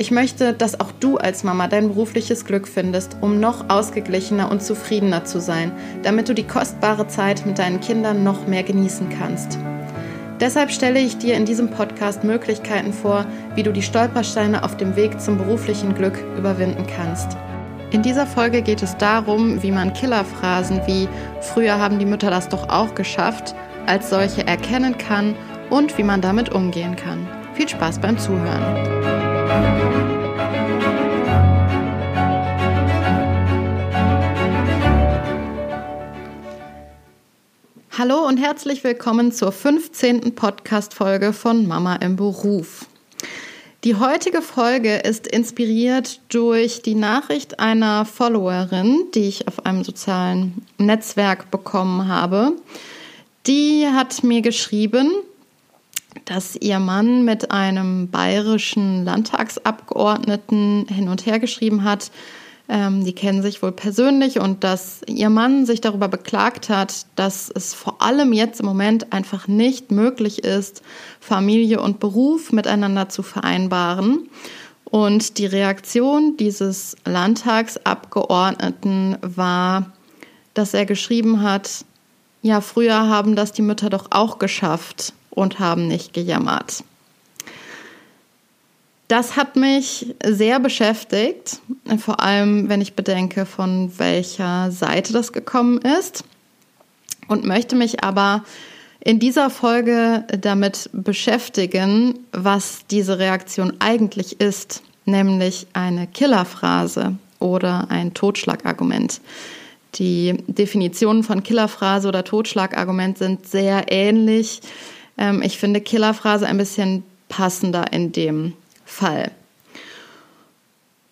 Ich möchte, dass auch du als Mama dein berufliches Glück findest, um noch ausgeglichener und zufriedener zu sein, damit du die kostbare Zeit mit deinen Kindern noch mehr genießen kannst. Deshalb stelle ich dir in diesem Podcast Möglichkeiten vor, wie du die Stolpersteine auf dem Weg zum beruflichen Glück überwinden kannst. In dieser Folge geht es darum, wie man Killerphrasen wie früher haben die Mütter das doch auch geschafft als solche erkennen kann und wie man damit umgehen kann. Viel Spaß beim Zuhören. Hallo und herzlich willkommen zur 15. Podcast-Folge von Mama im Beruf. Die heutige Folge ist inspiriert durch die Nachricht einer Followerin, die ich auf einem sozialen Netzwerk bekommen habe. Die hat mir geschrieben, dass ihr Mann mit einem bayerischen Landtagsabgeordneten hin und her geschrieben hat. Ähm, die kennen sich wohl persönlich und dass ihr Mann sich darüber beklagt hat, dass es vor allem jetzt im Moment einfach nicht möglich ist, Familie und Beruf miteinander zu vereinbaren. Und die Reaktion dieses Landtagsabgeordneten war, dass er geschrieben hat, ja, früher haben das die Mütter doch auch geschafft und haben nicht gejammert. Das hat mich sehr beschäftigt, vor allem wenn ich bedenke, von welcher Seite das gekommen ist und möchte mich aber in dieser Folge damit beschäftigen, was diese Reaktion eigentlich ist, nämlich eine Killerphrase oder ein Totschlagargument. Die Definitionen von Killerphrase oder Totschlagargument sind sehr ähnlich. Ähm, ich finde Killerphrase ein bisschen passender in dem Fall.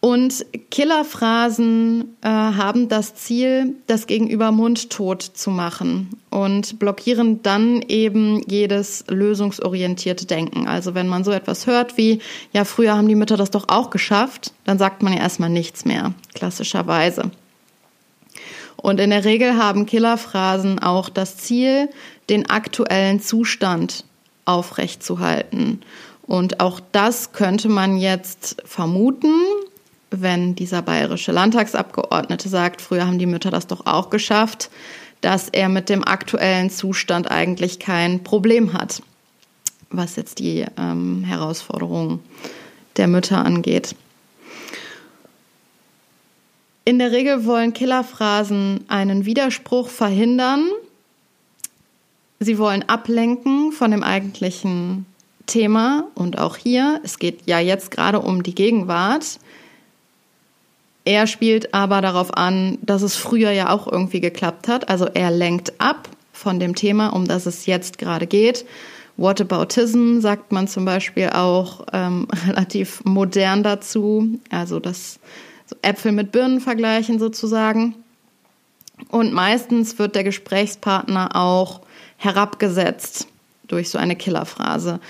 Und Killerphrasen äh, haben das Ziel, das Gegenüber mundtot zu machen und blockieren dann eben jedes lösungsorientierte Denken. Also wenn man so etwas hört wie, ja, früher haben die Mütter das doch auch geschafft, dann sagt man ja erstmal nichts mehr, klassischerweise. Und in der Regel haben Killerphrasen auch das Ziel, den aktuellen Zustand aufrechtzuhalten. Und auch das könnte man jetzt vermuten, wenn dieser bayerische Landtagsabgeordnete sagt, früher haben die Mütter das doch auch geschafft, dass er mit dem aktuellen Zustand eigentlich kein Problem hat, was jetzt die ähm, Herausforderungen der Mütter angeht. In der Regel wollen Killerphrasen einen Widerspruch verhindern Sie wollen ablenken von dem eigentlichen Thema und auch hier, es geht ja jetzt gerade um die Gegenwart. Er spielt aber darauf an, dass es früher ja auch irgendwie geklappt hat. Also er lenkt ab von dem Thema, um das es jetzt gerade geht. Whataboutism sagt man zum Beispiel auch ähm, relativ modern dazu. Also das so Äpfel mit Birnen vergleichen sozusagen. Und meistens wird der Gesprächspartner auch herabgesetzt durch so eine Killerphrase.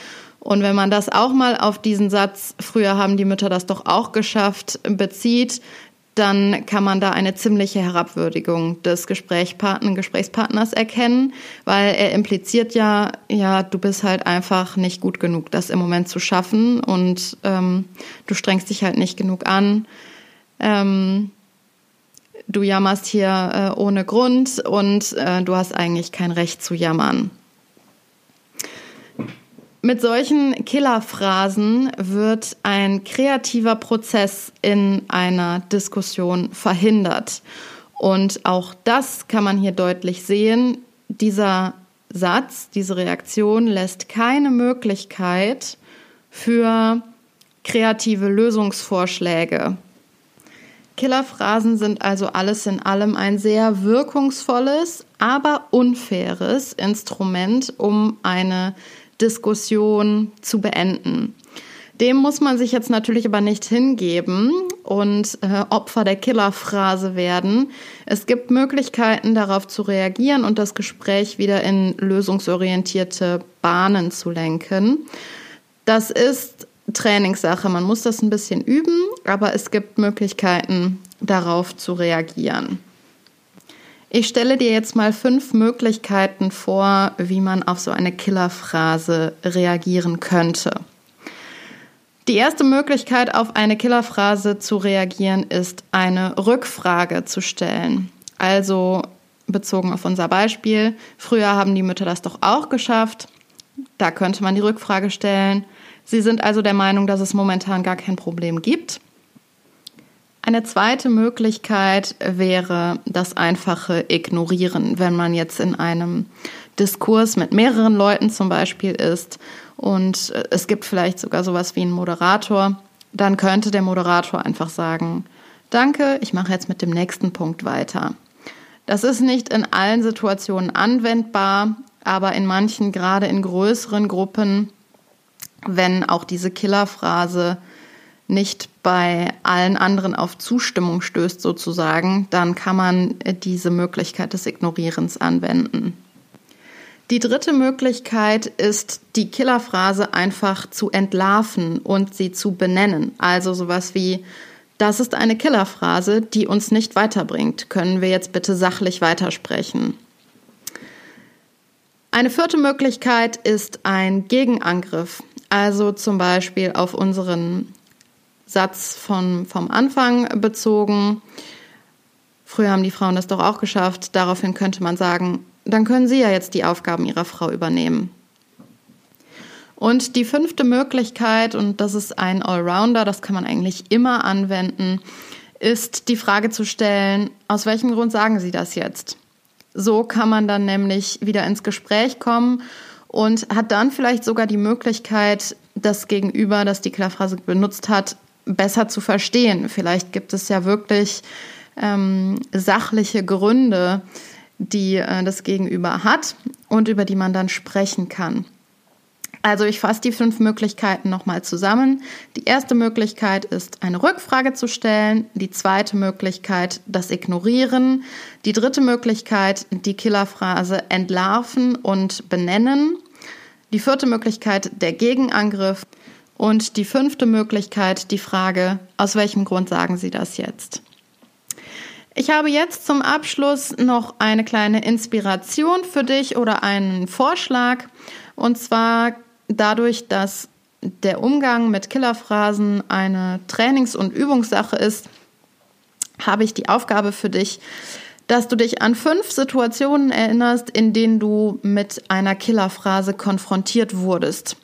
Und wenn man das auch mal auf diesen Satz, früher haben die Mütter das doch auch geschafft, bezieht, dann kann man da eine ziemliche Herabwürdigung des Gesprächspartner, Gesprächspartners erkennen, weil er impliziert ja, ja, du bist halt einfach nicht gut genug, das im Moment zu schaffen und ähm, du strengst dich halt nicht genug an. Ähm, du jammerst hier äh, ohne Grund und äh, du hast eigentlich kein Recht zu jammern. Mit solchen Killerphrasen wird ein kreativer Prozess in einer Diskussion verhindert. Und auch das kann man hier deutlich sehen. Dieser Satz, diese Reaktion lässt keine Möglichkeit für kreative Lösungsvorschläge. Killerphrasen sind also alles in allem ein sehr wirkungsvolles, aber unfaires Instrument, um eine Diskussion zu beenden. Dem muss man sich jetzt natürlich aber nicht hingeben und äh, Opfer der Killerphrase werden. Es gibt Möglichkeiten, darauf zu reagieren und das Gespräch wieder in lösungsorientierte Bahnen zu lenken. Das ist Trainingssache. Man muss das ein bisschen üben, aber es gibt Möglichkeiten, darauf zu reagieren. Ich stelle dir jetzt mal fünf Möglichkeiten vor, wie man auf so eine Killerphrase reagieren könnte. Die erste Möglichkeit, auf eine Killerphrase zu reagieren, ist eine Rückfrage zu stellen. Also bezogen auf unser Beispiel, früher haben die Mütter das doch auch geschafft. Da könnte man die Rückfrage stellen. Sie sind also der Meinung, dass es momentan gar kein Problem gibt. Eine zweite Möglichkeit wäre das einfache Ignorieren, wenn man jetzt in einem Diskurs mit mehreren Leuten zum Beispiel ist und äh, es gibt vielleicht sogar sowas wie einen Moderator, dann könnte der Moderator einfach sagen, danke, ich mache jetzt mit dem nächsten Punkt weiter. Das ist nicht in allen Situationen anwendbar, aber in manchen, gerade in größeren Gruppen, wenn auch diese Killerphrase nicht bei allen anderen auf Zustimmung stößt sozusagen, dann kann man diese Möglichkeit des Ignorierens anwenden. Die dritte Möglichkeit ist, die Killerphrase einfach zu entlarven und sie zu benennen. Also sowas wie, das ist eine Killerphrase, die uns nicht weiterbringt. Können wir jetzt bitte sachlich weitersprechen? Eine vierte Möglichkeit ist ein Gegenangriff. Also zum Beispiel auf unseren Satz von, vom Anfang bezogen. Früher haben die Frauen das doch auch geschafft. Daraufhin könnte man sagen, dann können Sie ja jetzt die Aufgaben Ihrer Frau übernehmen. Und die fünfte Möglichkeit, und das ist ein Allrounder, das kann man eigentlich immer anwenden, ist die Frage zu stellen, aus welchem Grund sagen Sie das jetzt? So kann man dann nämlich wieder ins Gespräch kommen und hat dann vielleicht sogar die Möglichkeit, das Gegenüber, das die Killerphrase benutzt hat, besser zu verstehen. Vielleicht gibt es ja wirklich ähm, sachliche Gründe, die äh, das Gegenüber hat und über die man dann sprechen kann. Also ich fasse die fünf Möglichkeiten nochmal zusammen. Die erste Möglichkeit ist, eine Rückfrage zu stellen. Die zweite Möglichkeit, das Ignorieren. Die dritte Möglichkeit, die Killerphrase entlarven und benennen. Die vierte Möglichkeit, der Gegenangriff. Und die fünfte Möglichkeit, die Frage, aus welchem Grund sagen Sie das jetzt? Ich habe jetzt zum Abschluss noch eine kleine Inspiration für dich oder einen Vorschlag. Und zwar dadurch, dass der Umgang mit Killerphrasen eine Trainings- und Übungssache ist, habe ich die Aufgabe für dich, dass du dich an fünf Situationen erinnerst, in denen du mit einer Killerphrase konfrontiert wurdest.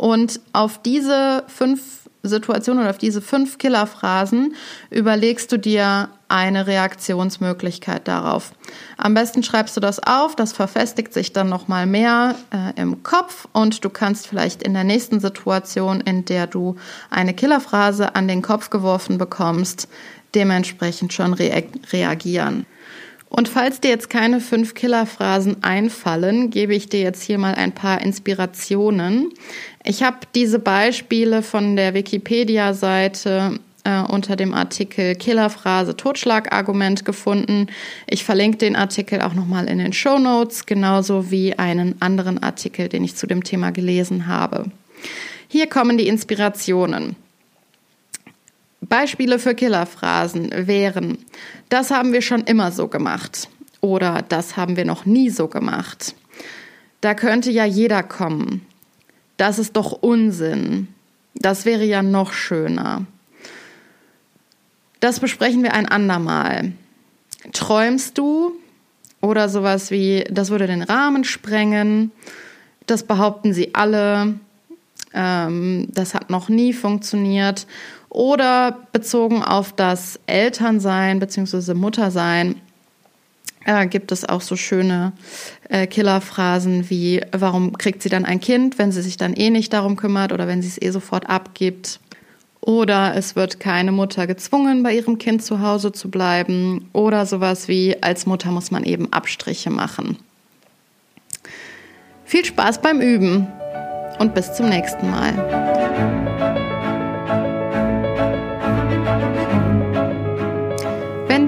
Und auf diese fünf Situation oder auf diese fünf Killerphrasen überlegst du dir eine Reaktionsmöglichkeit darauf. Am besten schreibst du das auf, das verfestigt sich dann noch mal mehr äh, im Kopf und du kannst vielleicht in der nächsten Situation, in der du eine Killerphrase an den Kopf geworfen bekommst, dementsprechend schon rea reagieren. Und falls dir jetzt keine fünf Killerphrasen einfallen, gebe ich dir jetzt hier mal ein paar Inspirationen. Ich habe diese Beispiele von der Wikipedia-Seite äh, unter dem Artikel Killerphrase Totschlagargument gefunden. Ich verlinke den Artikel auch nochmal in den Show Notes, genauso wie einen anderen Artikel, den ich zu dem Thema gelesen habe. Hier kommen die Inspirationen. Beispiele für Killerphrasen wären, das haben wir schon immer so gemacht oder das haben wir noch nie so gemacht. Da könnte ja jeder kommen. Das ist doch Unsinn. Das wäre ja noch schöner. Das besprechen wir ein andermal. Träumst du oder sowas wie, das würde den Rahmen sprengen, das behaupten sie alle, ähm, das hat noch nie funktioniert oder bezogen auf das Elternsein bzw. Muttersein, äh, gibt es auch so schöne äh, Killerphrasen wie, warum kriegt sie dann ein Kind, wenn sie sich dann eh nicht darum kümmert oder wenn sie es eh sofort abgibt. Oder es wird keine Mutter gezwungen, bei ihrem Kind zu Hause zu bleiben. Oder sowas wie, als Mutter muss man eben Abstriche machen. Viel Spaß beim Üben und bis zum nächsten Mal.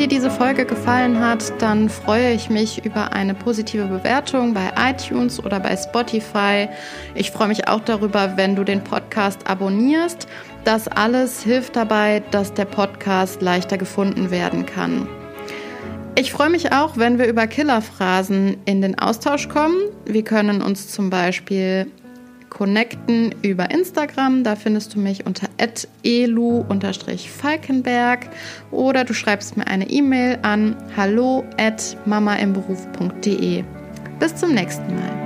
Dir diese Folge gefallen hat, dann freue ich mich über eine positive Bewertung bei iTunes oder bei Spotify. Ich freue mich auch darüber, wenn du den Podcast abonnierst. Das alles hilft dabei, dass der Podcast leichter gefunden werden kann. Ich freue mich auch, wenn wir über Killerphrasen in den Austausch kommen. Wir können uns zum Beispiel connecten über Instagram. Da findest du mich unter elu-falkenberg oder du schreibst mir eine E-Mail an hallo at mamaimberuf.de. Bis zum nächsten Mal.